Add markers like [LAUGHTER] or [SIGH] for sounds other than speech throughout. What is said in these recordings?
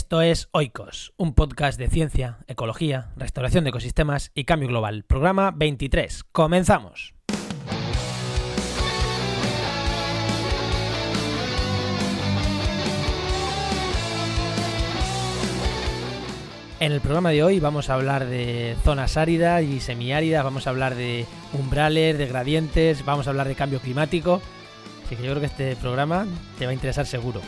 Esto es Oikos, un podcast de ciencia, ecología, restauración de ecosistemas y cambio global. Programa 23. Comenzamos. En el programa de hoy vamos a hablar de zonas áridas y semiáridas, vamos a hablar de umbrales, de gradientes, vamos a hablar de cambio climático. Así que yo creo que este programa te va a interesar seguro.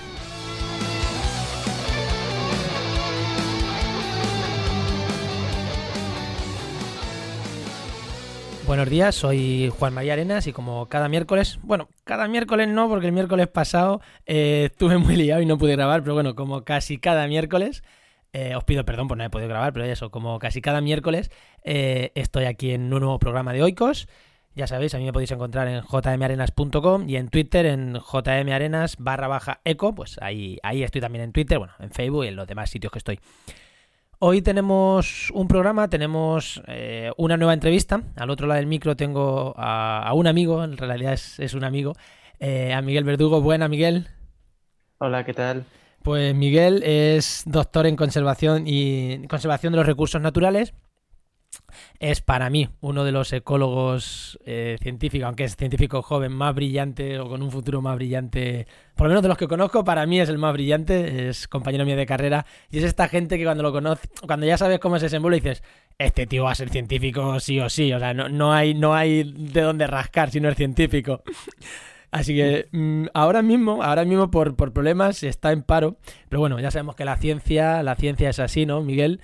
Buenos días, soy Juan María Arenas y como cada miércoles, bueno, cada miércoles no, porque el miércoles pasado eh, estuve muy liado y no pude grabar, pero bueno, como casi cada miércoles, eh, os pido perdón por no haber podido grabar, pero eso, como casi cada miércoles, eh, estoy aquí en un nuevo programa de Oikos. Ya sabéis, a mí me podéis encontrar en jmarenas.com y en Twitter en jmarenas barra baja eco, pues ahí, ahí estoy también en Twitter, bueno, en Facebook y en los demás sitios que estoy. Hoy tenemos un programa, tenemos eh, una nueva entrevista. Al otro lado del micro tengo a, un amigo, en realidad es, un amigo, eh, a Miguel Verdugo. Buena, Miguel. Hola, ¿qué tal? Pues Miguel es doctor en conservación y conservación de los recursos naturales es para mí uno de los ecólogos eh, científicos, aunque es científico joven, más brillante o con un futuro más brillante, por lo menos de los que conozco, para mí es el más brillante, es compañero mío de carrera y es esta gente que cuando lo conoce, cuando ya sabes cómo se desenvuelve dices, este tío va a ser científico sí o sí, o sea, no, no hay, no hay de dónde rascar si no es científico. [LAUGHS] Así que mm, ahora mismo, ahora mismo por, por problemas está en paro, pero bueno, ya sabemos que la ciencia, la ciencia es así, ¿no, Miguel?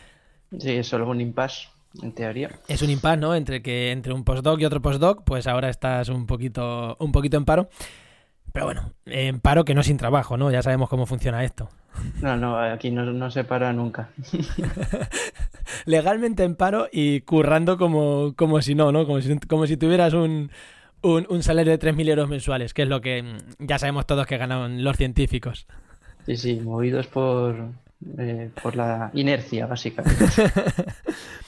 Sí, es solo un impasse en teoría. Es un impasse, ¿no? Entre que entre un postdoc y otro postdoc, pues ahora estás un poquito, un poquito en paro. Pero bueno, en paro que no sin trabajo, ¿no? Ya sabemos cómo funciona esto. [LAUGHS] No, no, aquí no, se para nunca. [LAUGHS] Legalmente en paro y currando como, como si no, ¿no? Como si, como si tuvieras un, un, salario de 3.000 euros mensuales, que es lo que mm, ya sabemos todos que ganan los científicos. Sí, sí, movidos por, eh, por la inercia, básicamente. [LAUGHS]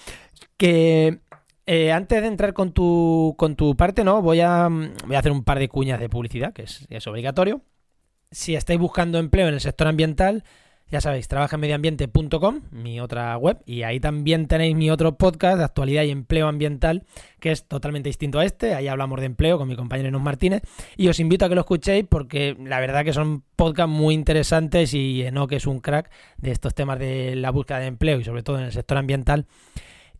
Que eh, antes de entrar con tu, con tu parte, ¿no? Voy a, voy a hacer un par de cuñas de publicidad, que es, obligatorio. Si estáis buscando empleo en el sector ambiental, ya sabéis, trabajaenmedioambiente.com, mi otra web, y ahí también tenéis mi otro podcast de actualidad y empleo ambiental, que es totalmente distinto a este. Ahí hablamos de empleo con mi compañero Enos Martínez. Y os invito a que lo escuchéis porque la verdad que son podcasts muy interesantes y que es un crack de estos temas de la búsqueda de empleo y sobre todo en el sector ambiental.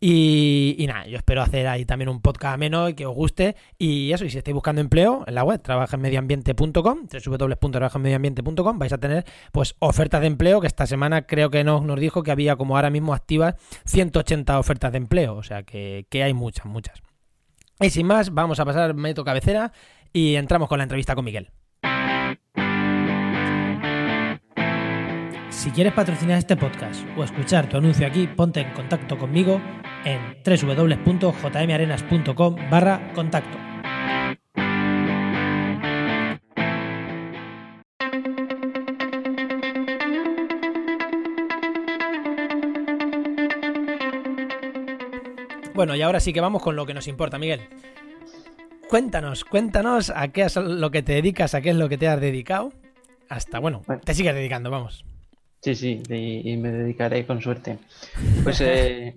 Y, nada, yo espero hacer ahí también un podcast ameno y que os guste. Y eso, y si estáis buscando empleo en la web, trabajenmedioambiente.com, www.trabajenmedioambiente.com, vais a tener pues ofertas de empleo, que esta semana creo que nos, nos dijo que había como ahora mismo activas 180 ofertas de empleo, o sea que, que hay muchas, muchas. Y sin más, vamos a pasar método cabecera y entramos con la entrevista con Miguel. Si quieres patrocinar este podcast o escuchar tu anuncio aquí, ponte en contacto conmigo en www.jmarenas.com barra contacto. Bueno, y ahora sí que vamos con lo que nos importa, Miguel. Cuéntanos, cuéntanos a qué es lo que te dedicas, a qué es lo que te has dedicado. Hasta, bueno, te sigues dedicando, vamos. Sí, sí, y, me dedicaré con suerte. Pues eh,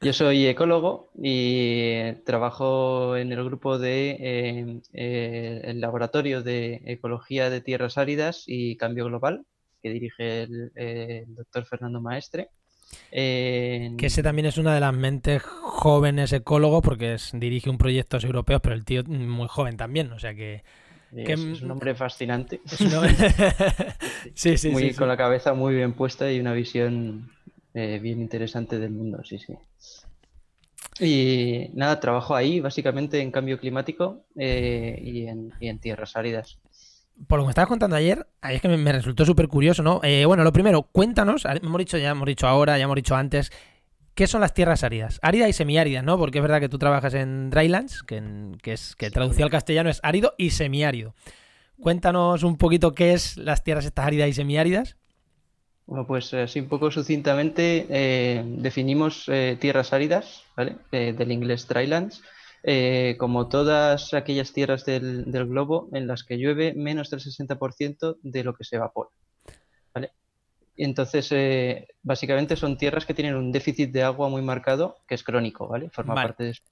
yo soy ecólogo y trabajo en el grupo de eh, eh, el laboratorio de ecología de tierras áridas y cambio global que dirige el, doctor Fernando Maestre. Que ese también es una de las mentes jóvenes ecólogos porque dirige un proyecto europeo, pero el tío muy joven también, o sea que es, un hombre fascinante. [LAUGHS] sí, sí, muy, Con la cabeza muy bien puesta y una visión eh, bien interesante del mundo, sí, sí. Y nada, trabajo ahí básicamente en cambio climático eh, y, en, tierras áridas. Por lo que me estabas contando ayer, ahí es que me, resultó súper curioso, ¿no? Eh, bueno, lo primero, cuéntanos, hemos dicho, ya hemos dicho ahora, ya hemos dicho antes, ¿Qué son las tierras áridas? Árida y semiáridas, ¿no? Porque es verdad que tú trabajas en Drylands, que, que es que traducido al castellano es árido y semiárido. Cuéntanos un poquito qué es las tierras estas áridas y semiáridas. Bueno, pues así un poco sucintamente eh, definimos eh, tierras áridas, ¿vale? Eh, del inglés drylands, como todas aquellas tierras del, del, globo en las que llueve menos del 60% de lo que se evapora, ¿vale? Y entonces, eh, básicamente son tierras que tienen un déficit de agua muy marcado, que es crónico, ¿vale? Forma parte de su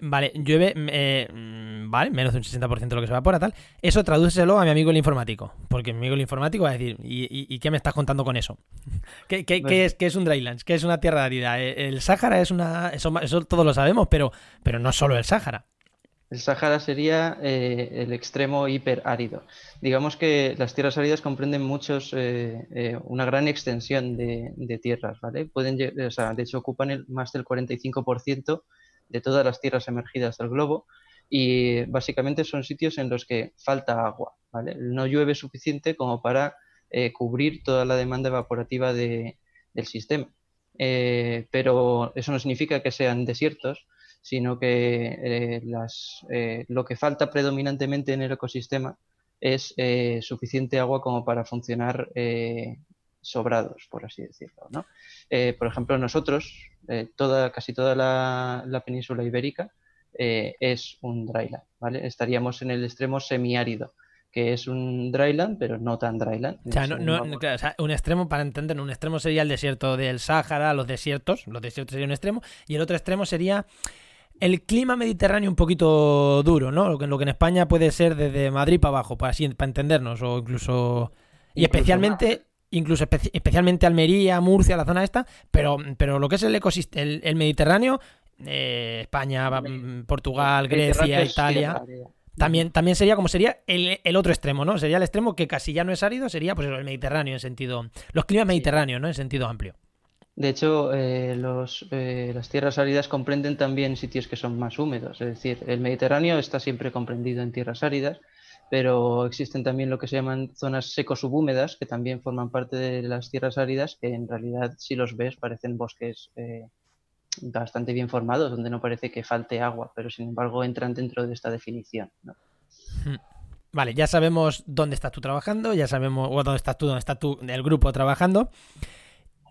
Vale, llueve, eh, mm, vale, menos de un 60% de lo que se evapora, tal. Eso tradúceselo a mi amigo el informático. Porque mi amigo el informático va a decir, ¿y, qué me estás contando con eso? [LAUGHS] ¿Qué, es, ¿Qué es un drylands? ¿Qué es una tierra árida? Eh, el Sáhara es una. Eso, eso todos lo sabemos, pero, pero no solo el Sáhara. El Sáhara sería eh, el extremo hiperárido. Digamos que las tierras áridas comprenden muchos, eh, eh, una gran extensión de, tierras, ¿vale? Pueden, o sea, de hecho, ocupan más del 45% de todas las tierras emergidas del globo y básicamente son sitios en los que falta agua, ¿vale? No llueve suficiente como para cubrir toda la demanda evaporativa del sistema. pero eso no significa que sean desiertos, sino que eh, las, eh, lo que falta predominantemente en el ecosistema es eh, suficiente agua como para funcionar sobrados, por así decirlo. ¿no? por ejemplo, nosotros, toda, casi toda la, península ibérica es un dryland, ¿vale? Estaríamos en el extremo semiárido que es un dryland, pero no tan dryland. O sea, no, o sea, un extremo, para entender, un extremo sería el desierto del Sáhara, los desiertos, los desiertos sería un extremo, y el otro extremo sería el clima mediterráneo un poquito duro, ¿no? Lo que, lo que en España puede ser desde Madrid para abajo, para, así, para entendernos, o incluso... Y especialmente... Incluso especialmente Almería, Murcia, la zona esta, pero, pero lo que es el ecosistema, el, Mediterráneo, eh, España, Portugal, Grecia, Italia, también, también sería como sería el, otro extremo, ¿no? Sería el extremo que casi ya no es árido, sería pues el Mediterráneo en sentido. Los climas mediterráneos, ¿no? En sentido amplio. De hecho, eh, eh, las tierras áridas comprenden también sitios que son más húmedos. Es decir, el Mediterráneo está siempre comprendido en tierras áridas, pero existen también lo que se llaman zonas seco-subhúmedas, que también forman parte de las tierras áridas, que en realidad, si los ves, parecen bosques eh, bastante bien formados, donde no parece que falte agua, pero sin embargo entran dentro de esta definición. Hmm. Vale, ya sabemos dónde estás tú trabajando, ya sabemos dónde estás tú, dónde está tú, el grupo trabajando.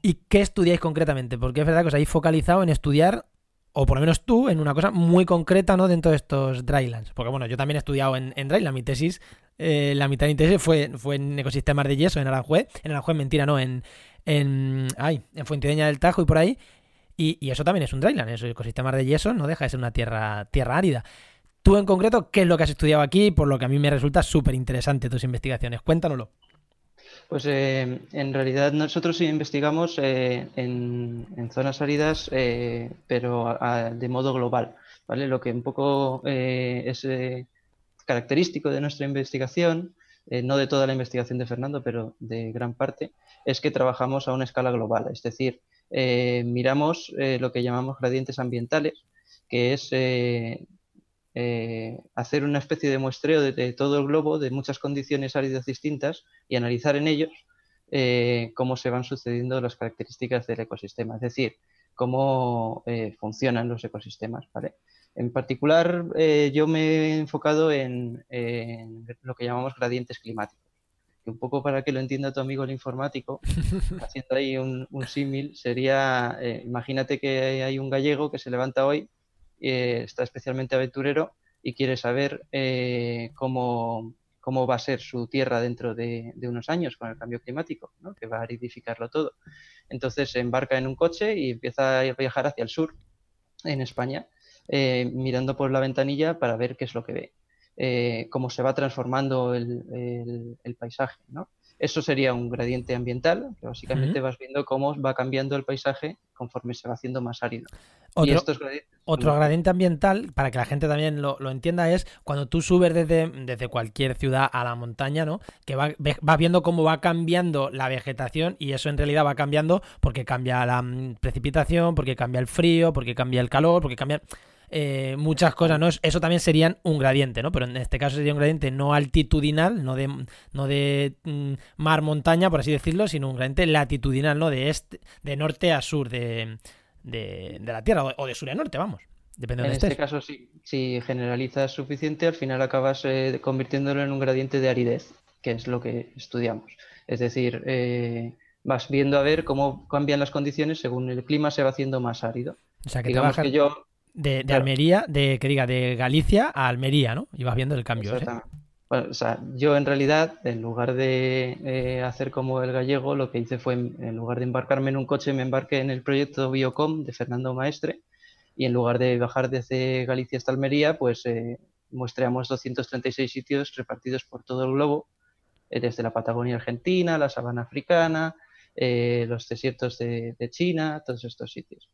¿Y qué estudiáis concretamente? Porque es verdad que os habéis focalizado en estudiar, o por lo menos tú, en una cosa muy concreta, ¿no? Dentro de estos drylands. Porque bueno, yo también he estudiado en, en dryland. Mi tesis, eh, la mitad de mi tesis fue, fue en ecosistemas de yeso, en Aranjuez. En Aranjuez, mentira, no, en, en, ay, en Fuentideña del Tajo y por ahí. Y, eso también es un dryland, esos ecosistemas de yeso no deja de ser una tierra, tierra árida. Tú en concreto, ¿qué es lo que has estudiado aquí? Por lo que a mí me resulta súper interesante tus investigaciones. Cuéntanoslo. Pues eh, en realidad nosotros investigamos eh, en, zonas áridas, eh, pero de modo global. ¿vale? Lo que un poco es característico de nuestra investigación, no de toda la investigación de Fernando, pero de gran parte, es que trabajamos a una escala global. Es decir, miramos lo que llamamos gradientes ambientales, que es eh, hacer una especie de muestreo de, todo el globo, de muchas condiciones áridas distintas y analizar en ellos eh, cómo se van sucediendo las características del ecosistema, es decir, cómo eh, funcionan los ecosistemas. En particular, yo me he enfocado en, lo que llamamos gradientes climáticos. Un poco para que lo entienda tu amigo el informático, [LAUGHS] haciendo ahí un, un símil, sería, imagínate que hay un gallego que se levanta hoy eh, está especialmente aventurero y quiere saber eh, cómo, cómo, va a ser su tierra dentro de, unos años con el cambio climático, que va a aridificarlo todo. Entonces se embarca en un coche y empieza a viajar hacia el sur, en España, eh, mirando por la ventanilla para ver qué es lo que ve, cómo se va transformando el, el, paisaje. Eso sería un gradiente ambiental, que básicamente vas viendo cómo va cambiando el paisaje conforme se va haciendo más árido. Otro, gradiente ambiental, para que la gente también lo, entienda, es cuando tú subes desde, desde, cualquier ciudad a la montaña, ¿no? Que vas va viendo cómo va cambiando la vegetación y eso en realidad va cambiando porque cambia la mm, precipitación, porque cambia el frío, porque cambia el calor, porque cambia... Eh, muchas cosas, ¿no? Eso también serían un gradiente, ¿no? Pero en este caso sería un gradiente no altitudinal, no de, no de mm, mar-montaña, por así decirlo, sino un gradiente latitudinal, ¿no? De este, de norte a sur de, la Tierra, o de sur a norte, vamos. Depende de en este caso, sí. Si generalizas suficiente, al final acabas eh, convirtiéndolo en un gradiente de aridez, que es lo que estudiamos. Es decir, eh, vas viendo a ver cómo cambian las condiciones según el clima se va haciendo más árido. O sea, que Digamos que yo de, Almería, de que diga, de Galicia a Almería, ¿no? Y vas viendo el cambio. ¿eh? Bueno, o sea, yo en realidad, en lugar de eh, hacer como el gallego, lo que hice fue, en lugar de embarcarme en un coche, me embarqué en el proyecto Biocom de Fernando Maestre y en lugar de bajar desde Galicia hasta Almería, pues eh, muestreamos 236 sitios repartidos por todo el globo, eh, desde la Patagonia Argentina, la sabana africana, eh, los desiertos de, China, todos estos sitios.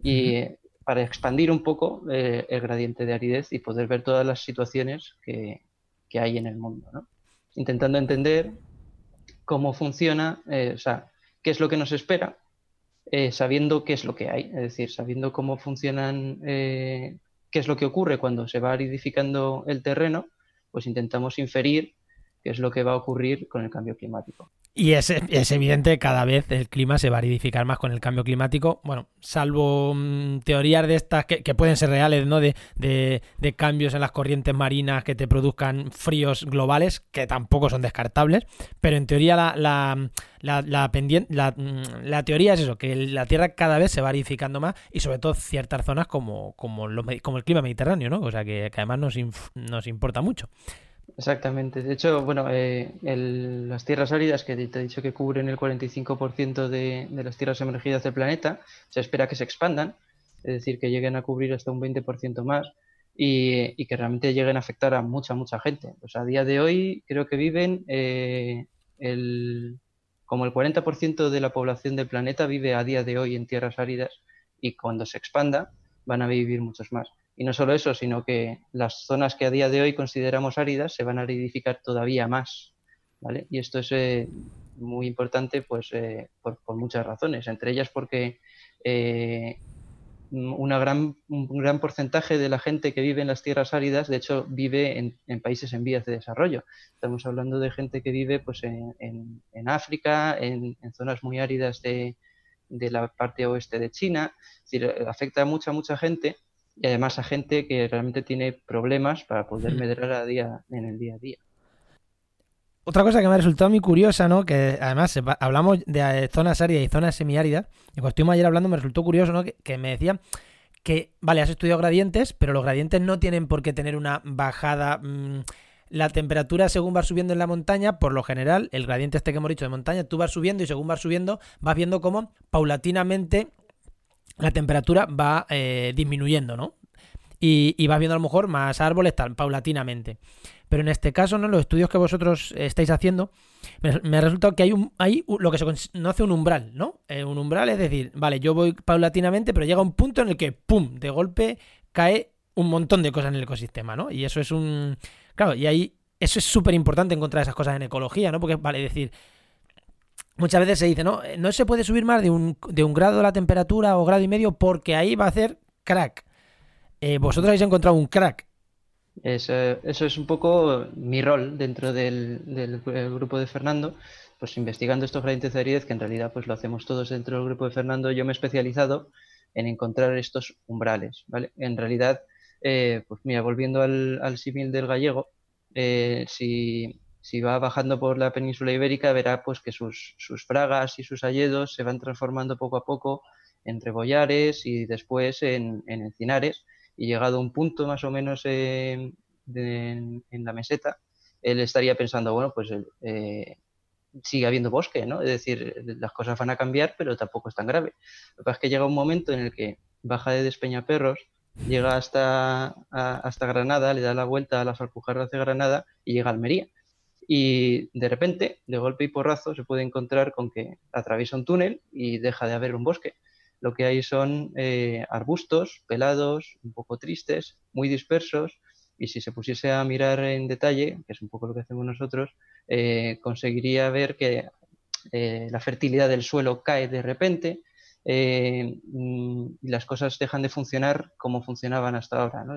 Y para expandir un poco el gradiente de aridez y poder ver todas las situaciones que, que hay en el mundo, ¿no? intentando entender cómo funciona, o sea, qué es lo que nos espera eh, sabiendo qué es lo que hay, es decir, sabiendo cómo funcionan, eh, qué es lo que ocurre cuando se va aridificando el terreno, pues intentamos inferir qué es lo que va a ocurrir con el cambio climático. Y es, es, evidente, cada vez el clima se va a aridificar más con el cambio climático. Bueno, salvo mm, teorías de estas que, pueden ser reales, ¿no? De, de, cambios en las corrientes marinas que te produzcan fríos globales, que tampoco son descartables. Pero en teoría la, la, la, pendiente, la, mm, la, teoría es eso, que la Tierra cada vez se va aridificando más y sobre todo ciertas zonas como, como, como el clima mediterráneo, ¿no? O sea que, que además nos, nos importa mucho. Exactamente. De hecho, bueno, eh, las tierras áridas, que te he dicho que cubren el 45% de, de las tierras emergidas del planeta, se espera que se expandan, es decir, que lleguen a cubrir hasta un 20% más y, que realmente lleguen a afectar a mucha, mucha gente. Pues a día de hoy creo que viven eh, el, como el 40% de la población del planeta vive a día de hoy en tierras áridas y cuando se expanda van a vivir muchos más. Y no solo eso, sino que las zonas que a día de hoy consideramos áridas se van a aridificar todavía más. ¿vale? Y esto es eh, muy importante pues, eh, por, muchas razones, entre ellas porque eh, una gran, un gran porcentaje de la gente que vive en las tierras áridas, de hecho, vive en, países en vías de desarrollo. Estamos hablando de gente que vive pues, en, en, África, en, zonas muy áridas de, de la parte oeste de China. Es decir, afecta a mucha, mucha gente y además a gente que realmente tiene problemas para poder hmm. medrar a día, en el día a día. Otra cosa que me ha resultado muy curiosa, ¿no? Que además hablamos de eh, zonas áridas y zonas semiáridas. Y cuando estuvimos ayer hablando me resultó curioso, ¿no? Que, me decían que, vale, has estudiado gradientes, pero los gradientes no tienen por qué tener una bajada. Mm, la temperatura según va subiendo en la montaña, por lo general, el gradiente este que hemos dicho de montaña, tú vas subiendo y según vas subiendo, vas viendo cómo paulatinamente la temperatura va eh, disminuyendo, ¿no? Y, y, vas viendo a lo mejor más árboles tal, paulatinamente. Pero en este caso, ¿no? Los estudios que vosotros estáis haciendo, me, ha resultado que hay un, hay lo que se conoce un umbral, ¿no? Eh, un umbral es decir, vale, yo voy paulatinamente, pero llega un punto en el que, ¡pum!, de golpe cae un montón de cosas en el ecosistema, ¿no? Y eso es un... Claro, y ahí eso es súper importante encontrar esas cosas en ecología, ¿no? Porque, vale, decir, muchas veces se dice, no, no se puede subir más de un, de un grado la temperatura o grado y medio porque ahí va a hacer crack. Eh, vosotros habéis encontrado un crack. Eso, es un poco mi rol dentro del, del, grupo de Fernando, pues investigando estos gradientes de aridez, que en realidad pues lo hacemos todos dentro del grupo de Fernando. Yo me he especializado en encontrar estos umbrales, ¿vale? En realidad, eh, pues mira, volviendo al, al símil del gallego, eh, si, si va bajando por la península ibérica, verá pues que sus, sus fragas y sus hayedos se van transformando poco a poco en rebollares y después en, encinares. Y llegado a un punto más o menos en, la meseta, él estaría pensando, bueno, pues eh, sigue habiendo bosque, ¿no? Es decir, las cosas van a cambiar, pero tampoco es tan grave. Lo que pasa es que llega un momento en el que baja de Despeñaperros, llega hasta, hasta Granada, le da la vuelta a las Alpujarras de Granada y llega a Almería y de repente, de golpe y porrazo, se puede encontrar con que atraviesa un túnel y deja de haber un bosque. Lo que hay son eh, arbustos pelados, un poco tristes, muy dispersos, y si se pusiese a mirar en detalle, que es un poco lo que hacemos nosotros, eh, conseguiría ver que eh, la fertilidad del suelo cae de repente, mm, y las cosas dejan de funcionar como funcionaban hasta ahora. ¿no?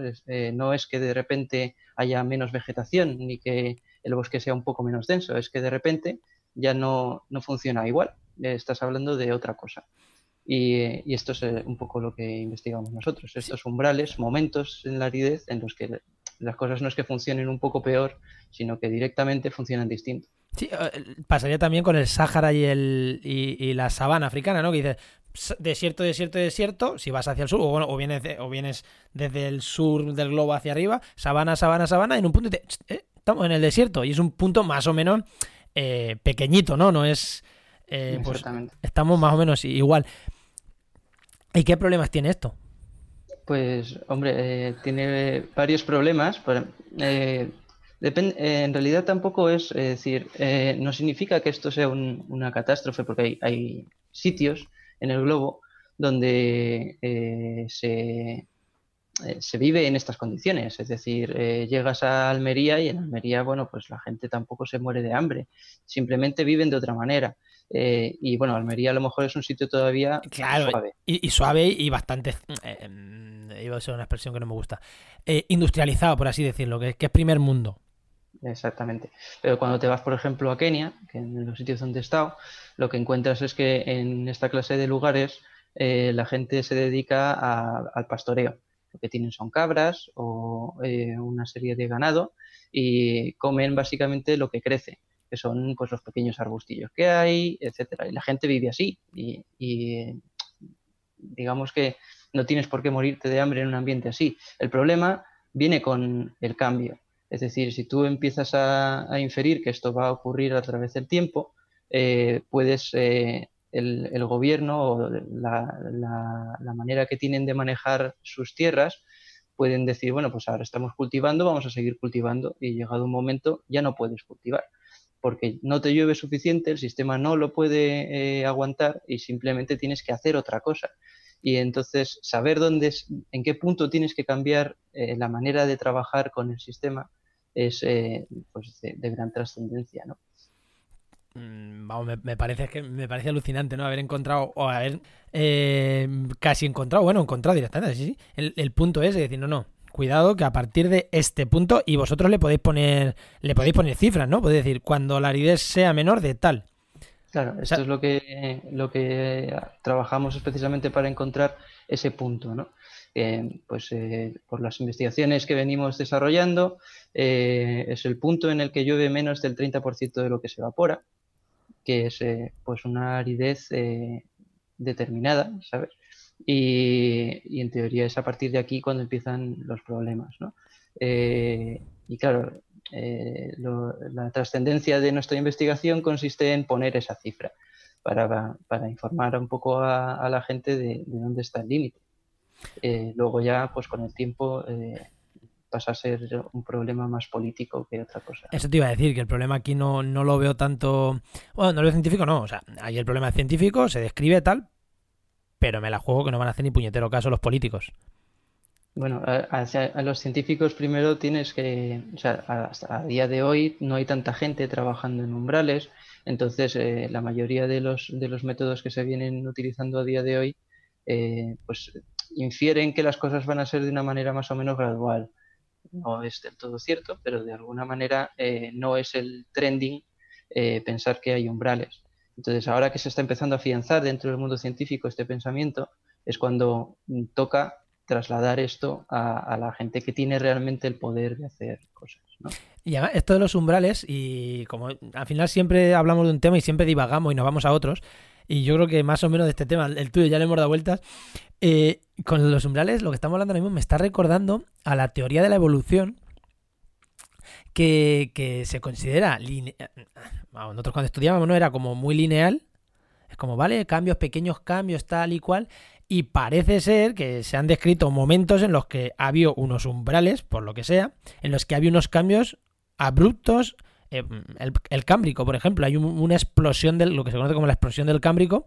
no es que de repente haya menos vegetación ni que el bosque sea un poco menos denso, es que de repente ya no, no funciona igual, estás hablando de otra cosa. Y, esto es eh, un poco lo que investigamos nosotros, estos umbrales, momentos en la aridez en los que las cosas no es que funcionen un poco peor, sino que directamente funcionan distinto. Sí, eh, pasaría también con el Sáhara y, el, y, la sabana africana, ¿no? Que dices, desierto, desierto, desierto, si vas hacia el sur, o, bueno, o, vienes, o vienes desde el sur del globo hacia arriba, sabana, sabana, sabana, en un punto te, eh, estamos en el desierto y es un punto más o menos eh, pequeñito, ¿no? No es... Eh, pues estamos más o menos igual. ¿Y qué problemas tiene esto? Pues, hombre, tiene varios problemas. en realidad tampoco es, decir, no significa que esto sea una catástrofe, porque hay, hay, sitios en el globo donde se, eh, se vive en estas condiciones. Es decir, eh, llegas a Almería y en Almería, bueno, pues la gente tampoco se muere de hambre, simplemente viven de otra manera. Eh, y bueno, Almería a lo mejor es un sitio todavía suave. Y, suave y bastante, iba a ser una expresión que no me gusta, industrializado, por así decirlo, que, que, es primer mundo. Exactamente. Pero cuando te vas, por ejemplo, a Kenia, que en los sitios donde he estado, lo que encuentras es que en esta clase de lugares la gente se dedica al pastoreo lo que tienen son cabras o eh, una serie de ganado y comen básicamente lo que crece, que son pues los pequeños arbustillos que hay, etcétera. Y la gente vive así y, digamos que no tienes por qué morirte de hambre en un ambiente así. El problema viene con el cambio. Es decir, si tú empiezas a, inferir que esto va a ocurrir a través del tiempo, eh, puedes eh, el, gobierno o la, manera que tienen de manejar sus tierras, pueden decir, bueno, pues ahora estamos cultivando, vamos a seguir cultivando y llegado un momento ya no puedes cultivar porque no te llueve suficiente, el sistema no lo puede eh, aguantar y simplemente tienes que hacer otra cosa. Y entonces saber dónde en qué punto tienes que cambiar la manera de trabajar con el sistema es eh, pues de, gran trascendencia, ¿no? Mm, vamos, me, parece que me parece alucinante, ¿no? Haber encontrado, o haber eh, casi encontrado, bueno, encontrado directamente, sí, sí. El, punto es decir, no, no, cuidado que a partir de este punto, y vosotros le podéis poner, le podéis poner cifras, ¿no? Podéis decir, cuando la aridez sea menor de tal. Claro, esto es lo que, lo que trabajamos precisamente para encontrar ese punto, ¿no? Eh, pues eh, por las investigaciones que venimos desarrollando, es el punto en el que llueve menos del 30% de lo que se evapora que es eh, pues una aridez eh, determinada, ¿sabes? Y, en teoría es a partir de aquí cuando empiezan los problemas, ¿no? Eh, y claro, la trascendencia de nuestra investigación consiste en poner esa cifra para, informar un poco a, la gente de, de, dónde está el límite. luego ya, pues con el tiempo pasa a ser un problema más político que otra cosa. Eso te iba a decir, que el problema aquí no, no lo veo tanto... Bueno, no lo veo científico, no. O sea, hay el problema científico, se describe tal, pero me la juego que no van a hacer ni puñetero caso los políticos. Bueno, a, los científicos primero tienes que, o sea, a, día de hoy no hay tanta gente trabajando en umbrales, entonces eh, la mayoría de los, de los métodos que se vienen utilizando a día de hoy, eh, pues infieren que las cosas van a ser de una manera más o menos gradual no es del todo cierto, pero de alguna manera eh, no es el trending pensar que hay umbrales. Entonces, ahora que se está empezando a afianzar dentro del mundo científico este pensamiento, es cuando toca trasladar esto a, la gente que tiene realmente el poder de hacer cosas. Y además, esto de los umbrales, y como al final siempre hablamos de un tema y siempre divagamos y nos vamos a otros, y yo creo que más o menos de este tema, el tuyo ya le hemos dado vueltas, eh, con los umbrales, lo que estamos hablando ahora mismo me está recordando a la teoría de la evolución que, se considera nosotros cuando estudiábamos no era como muy lineal. Es como, vale, cambios, pequeños cambios, tal y cual. Y parece ser que se han descrito momentos en los que ha habido unos umbrales, por lo que sea, en los que había unos cambios abruptos. Eh, el, cámbrico, por ejemplo, hay una explosión de lo que se conoce como la explosión del cámbrico,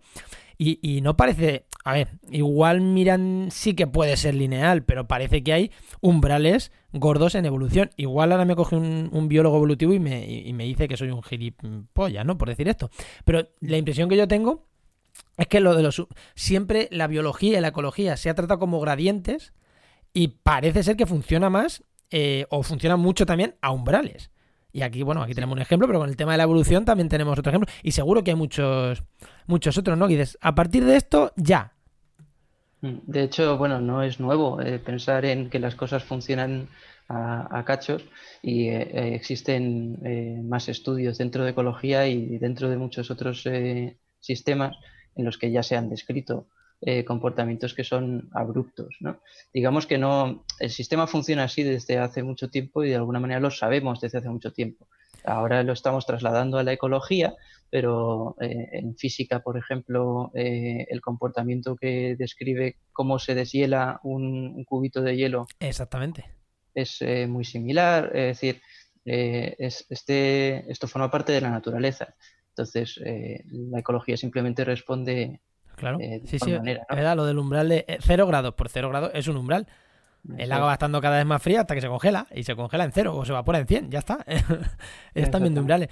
y, no parece, a ver, igual miran sí que puede ser lineal, pero parece que hay umbrales gordos en evolución. Igual ahora me coge un, biólogo evolutivo y me, y me, dice que soy un gilipollas, ¿no? Por decir esto. Pero la impresión que yo tengo es que lo de los siempre la biología y la ecología se ha tratado como gradientes y parece ser que funciona más eh, o funciona mucho también a umbrales. Y aquí, bueno, aquí tenemos un ejemplo, pero con el tema de la evolución también tenemos otro ejemplo. Y seguro que hay muchos, muchos otros, ¿no? Y dices, a partir de esto, ya. Mm, de hecho, bueno, no es nuevo eh, pensar en que las cosas funcionan a, cachos y eh, existen más estudios dentro de ecología y dentro de muchos otros sistemas en los que ya se han descrito eh, comportamientos que son abruptos. ¿no? Digamos que no, el sistema funciona así desde hace mucho tiempo y de alguna manera lo sabemos desde hace mucho tiempo. Ahora lo estamos trasladando a la ecología, pero eh, en física, por ejemplo, eh, el comportamiento que describe cómo se deshiela un, cubito de hielo. Exactamente. Es muy similar, es decir, este, esto forma parte de la naturaleza. Entonces, la ecología simplemente responde Claro, eh, sí, sí, manera, verdad, lo del umbral de 0 eh, grados por 0 grados es un umbral. El agua va estando cada vez más fría hasta que se congela y se congela en cero o se evapora en 100, ya está. [LAUGHS] es también de umbrales.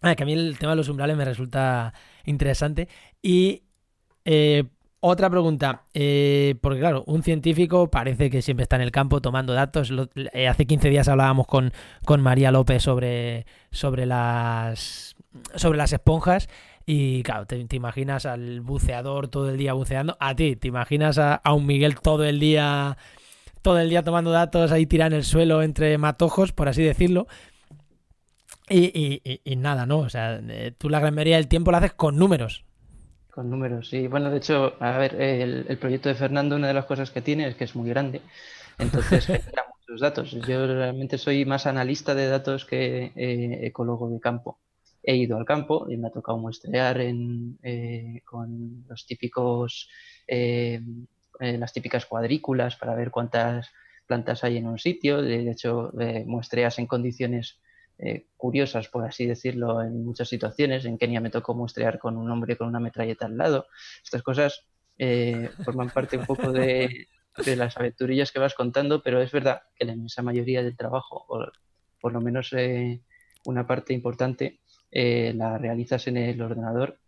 Ah, que a mí el tema de los umbrales me resulta interesante. Y eh, otra pregunta, porque claro, un científico parece que siempre está en el campo tomando datos. hace 15 días hablábamos con, con María López sobre, sobre, las, sobre las esponjas y claro, te, imaginas al buceador todo el día buceando. A ti, te imaginas a, un Miguel todo el día todo el día tomando datos ahí tirado en el suelo entre matojos, por así decirlo. Y, y, nada, ¿no? O sea, eh, tú la gran mayoría del tiempo lo haces con números. Con números, sí. Bueno, de hecho, a ver, el, proyecto de Fernando, una de las cosas que tiene es que es muy grande. Entonces [LAUGHS] genera muchos datos. Yo realmente soy más analista de datos que eh, ecólogo de campo he ido al campo y me ha tocado muestrear eh, con los típicos, eh, eh, las típicas cuadrículas para ver cuántas plantas hay en un sitio. De hecho, muestreas en condiciones curiosas, por así decirlo, en muchas situaciones. En Kenia me tocó muestrear con un hombre con una metralleta al lado. Estas cosas forman parte un poco de, las aventurillas que vas contando, pero es verdad que la inmensa mayoría del trabajo, o por lo menos una parte importante, eh, la realizas en el ordenador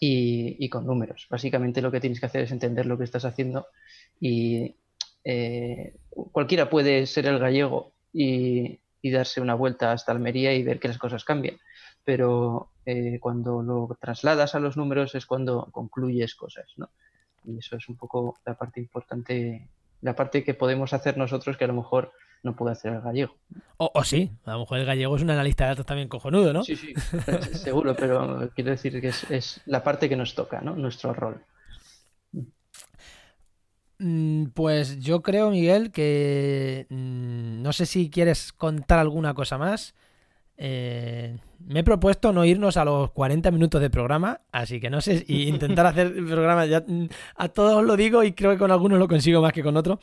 y, con números. Básicamente lo que tienes que hacer es entender lo que estás haciendo y eh, cualquiera puede ser el gallego y, darse una vuelta hasta Almería y ver que las cosas cambian. Pero eh, cuando lo trasladas a los números es cuando concluyes cosas, ¿no? Y eso es un poco la parte importante, la parte que podemos hacer nosotros que a lo mejor no puede hacer el gallego. O, sí, a lo mejor el gallego es un analista de datos también cojonudo, ¿no? Sí, sí, [LAUGHS] seguro, pero quiero decir que es, la parte que nos toca, ¿no? Nuestro rol. Mm, pues yo creo, Miguel, que mm, no sé si quieres contar alguna cosa más. Eh, me he propuesto no irnos a los 40 minutos de programa, así que no sé, y intentar [LAUGHS] hacer el programa, ya mm, a todos lo digo y creo que con algunos lo consigo más que con otros.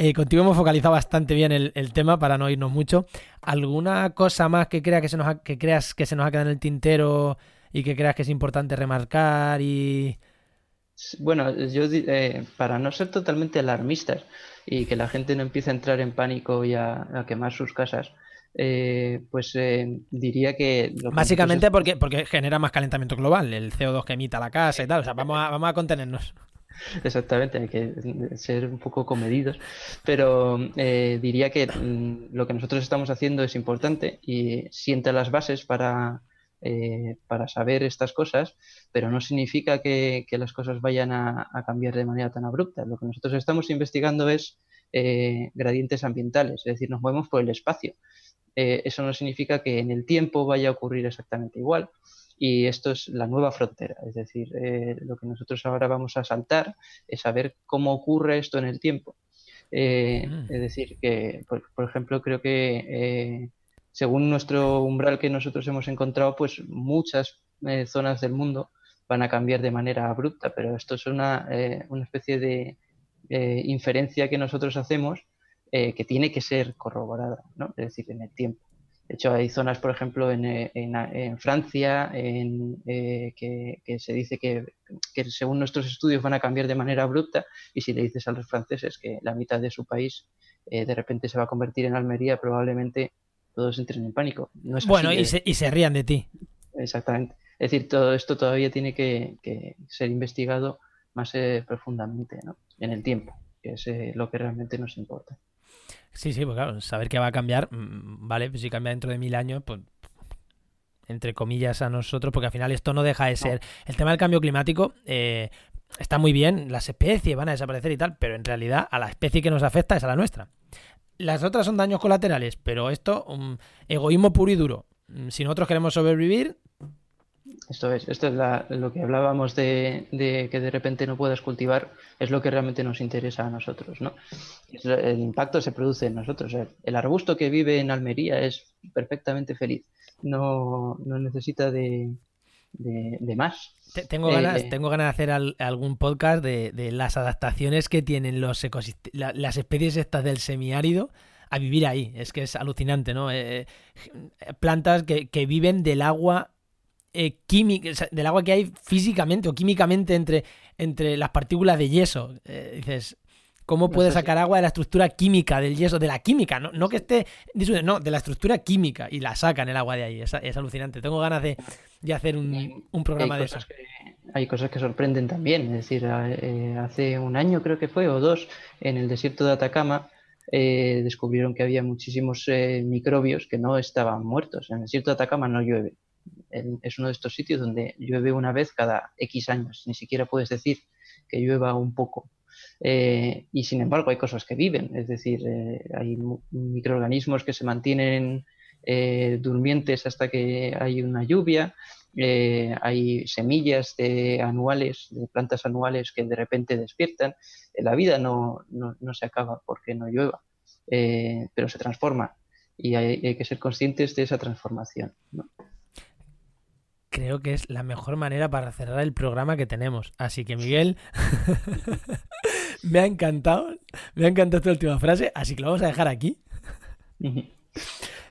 Eh, contigo hemos focalizado bastante bien el, tema para no irnos mucho. ¿Alguna cosa más que, crea que, se nos que creas que se nos ha quedado en el tintero y que creas que es importante remarcar? y Bueno, yo eh, para no ser totalmente alarmistas y que la gente no empiece a entrar en pánico y a, quemar sus casas, eh, pues diría que... Básicamente porque, porque genera más calentamiento global, el CO2 que emita la casa y tal. O sea, vamos a, vamos a contenernos. [LAUGHS] Exactamente, hay que ser un poco comedidos, pero eh, diría que mm, lo que nosotros estamos haciendo es importante y sienta las bases para, eh, para saber estas cosas, pero no significa que, las cosas vayan a, cambiar de manera tan abrupta. Lo que nosotros estamos investigando es eh, gradientes ambientales, es decir, nos movemos por el espacio. eso no significa que en el tiempo vaya a ocurrir exactamente igual y esto es la nueva frontera. Es decir, eh, lo que nosotros ahora vamos a saltar es saber cómo ocurre esto en el tiempo. Eh, mm. Es decir, que, por, ejemplo, creo que eh, según nuestro umbral que nosotros hemos encontrado, pues muchas zonas del mundo van a cambiar de manera abrupta, pero esto es una, una especie de inferencia que nosotros hacemos que tiene que ser corroborada, ¿no? es decir, en el tiempo. De hecho, hay zonas, por ejemplo, en, en, Francia en, eh, que, se dice que, según nuestros estudios van a cambiar de manera abrupta y si le dices a los franceses que la mitad de su país eh, de repente se va a convertir en Almería, probablemente todos entren en pánico. bueno, y, se, y se rían de ti. Exactamente. Es decir, todo esto todavía tiene que, ser investigado más eh, profundamente ¿no? en el tiempo, que es lo que realmente nos importa. Sí, sí, pues claro, saber que va a cambiar, mm, vale, pues si cambia dentro de mil años, pues entre comillas a nosotros, porque al final esto no deja de ser. El tema del cambio climático eh, está muy bien, las especies van a desaparecer y tal, pero en realidad a la especie que nos afecta es a la nuestra. Las otras son daños colaterales, pero esto, um, egoísmo puro y duro. Mm, si nosotros queremos sobrevivir, Esto es, esto es lo que hablábamos de, que de repente no puedas cultivar, es lo que realmente nos interesa a nosotros, ¿no? El impacto se produce en nosotros. El arbusto que vive en Almería es perfectamente feliz, no, necesita de, más. Tengo ganas, eh, tengo ganas de hacer algún podcast de, las adaptaciones que tienen los las especies estas del semiárido a vivir ahí. Es que es alucinante, ¿no? Eh, eh, plantas que, que, viven del agua eh, química, del agua que hay físicamente o químicamente entre, entre las partículas de yeso. Eh, dices, ¿cómo puede sacar agua de la estructura química del yeso? De la química, no, no que esté, no, de la estructura química y la sacan el agua de ahí. Es, es alucinante. Tengo ganas de, de hacer un, un programa de eso. hay cosas que sorprenden también. Es decir, eh, hace un año creo que fue o dos en el desierto de Atacama. descubrieron que había muchísimos microbios que no estaban muertos. En el desierto de Atacama no llueve, es uno de estos sitios donde llueve una vez cada X años, ni siquiera puedes decir que llueva un poco. Eh, y sin embargo hay cosas que viven, es decir, eh, hay microorganismos que se mantienen eh, durmientes hasta que hay una lluvia, hay semillas de anuales, de plantas anuales que de repente despiertan. La vida no, se acaba porque no llueva, pero se transforma. Y hay, que ser conscientes de esa transformación creo que es la mejor manera para cerrar el programa que tenemos. Así que Miguel, [LAUGHS] me ha encantado, me ha encantado esta última frase, así que lo vamos a dejar aquí. [LAUGHS]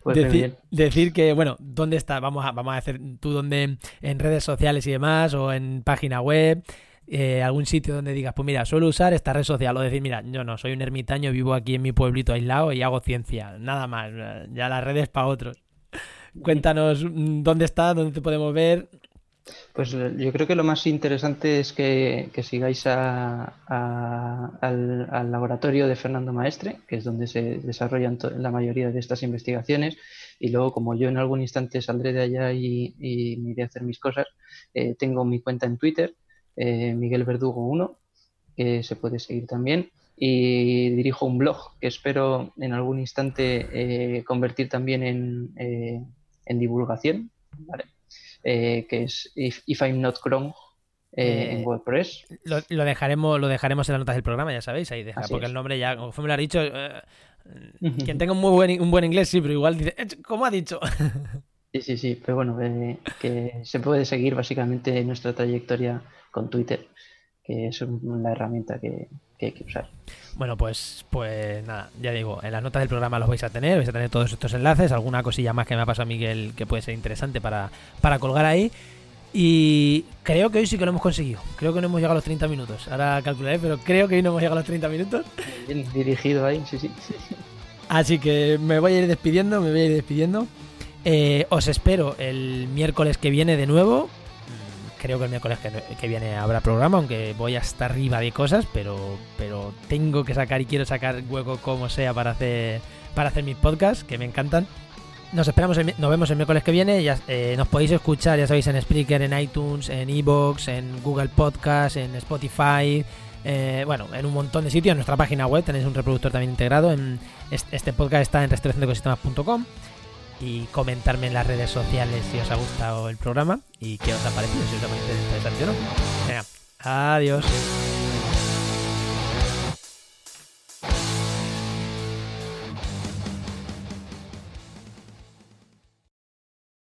Pues decir, decir, que, bueno, ¿dónde está? Vamos a, vamos a hacer tú donde en redes sociales y demás, o en página web, eh, algún sitio donde digas, pues mira, suelo usar esta red social, o decir, mira, yo no, soy un ermitaño, vivo aquí en mi pueblito aislado y hago ciencia, nada más, ya las redes para otros. Cuéntanos mm, dónde está, dónde te podemos ver. Pues eh, yo creo que lo más interesante es que, sigáis al, laboratorio de Fernando Maestre, que es donde se desarrollan la mayoría de estas investigaciones. Y luego, como yo en algún instante saldré de allá y, me iré a hacer mis cosas, eh, tengo mi cuenta en Twitter, eh, Miguel Verdugo 1, que se puede seguir también. Y dirijo un blog que espero en algún instante convertir también en en divulgación, ¿vale? Eh, que es If, I'm Not Chrome eh, en eh, WordPress. Lo, dejaremos, lo dejaremos en las notas del programa, ya sabéis, ahí deja, porque el nombre ya, como me lo ha dicho, quien tenga un muy buen, un buen inglés, sí, pero igual dice, ¿cómo ha dicho? [LAUGHS] Sí, sí, sí, pero bueno, que se puede seguir básicamente nuestra trayectoria con Twitter, que es la herramienta que, que hay que usar. Bueno, pues, pues nada, ya digo, en las notas del programa los vais a tener, vais a tener todos estos enlaces, alguna cosilla más que me ha pasado a Miguel que puede ser interesante para, para colgar ahí. Y creo que hoy sí que lo hemos conseguido. Creo que no hemos llegado a los 30 minutos. Ahora calcularé, pero creo que hoy no hemos llegado a los 30 minutos. Bien dirigido ahí, sí, sí. Así que me voy a ir despidiendo, me voy a ir despidiendo. Eh, os espero el miércoles que viene de nuevo creo que el miércoles que, viene habrá programa, aunque voy hasta arriba de cosas, pero, pero tengo que sacar y quiero sacar hueco como sea para hacer, para hacer mis podcasts, que me encantan. Nos esperamos, nos vemos el miércoles que viene. Ya, eh, nos podéis escuchar, ya sabéis, en Spreaker, en iTunes, en Evox, en Google Podcast, en Spotify. Eh, bueno, en un montón de sitios. En nuestra página web tenéis un reproductor también integrado. En este, podcast está en restauracionecosistemas.com y comentarme en las redes sociales si os ha gustado el programa y qué os ha parecido, si os ha parecido interesante o no. Venga, adiós.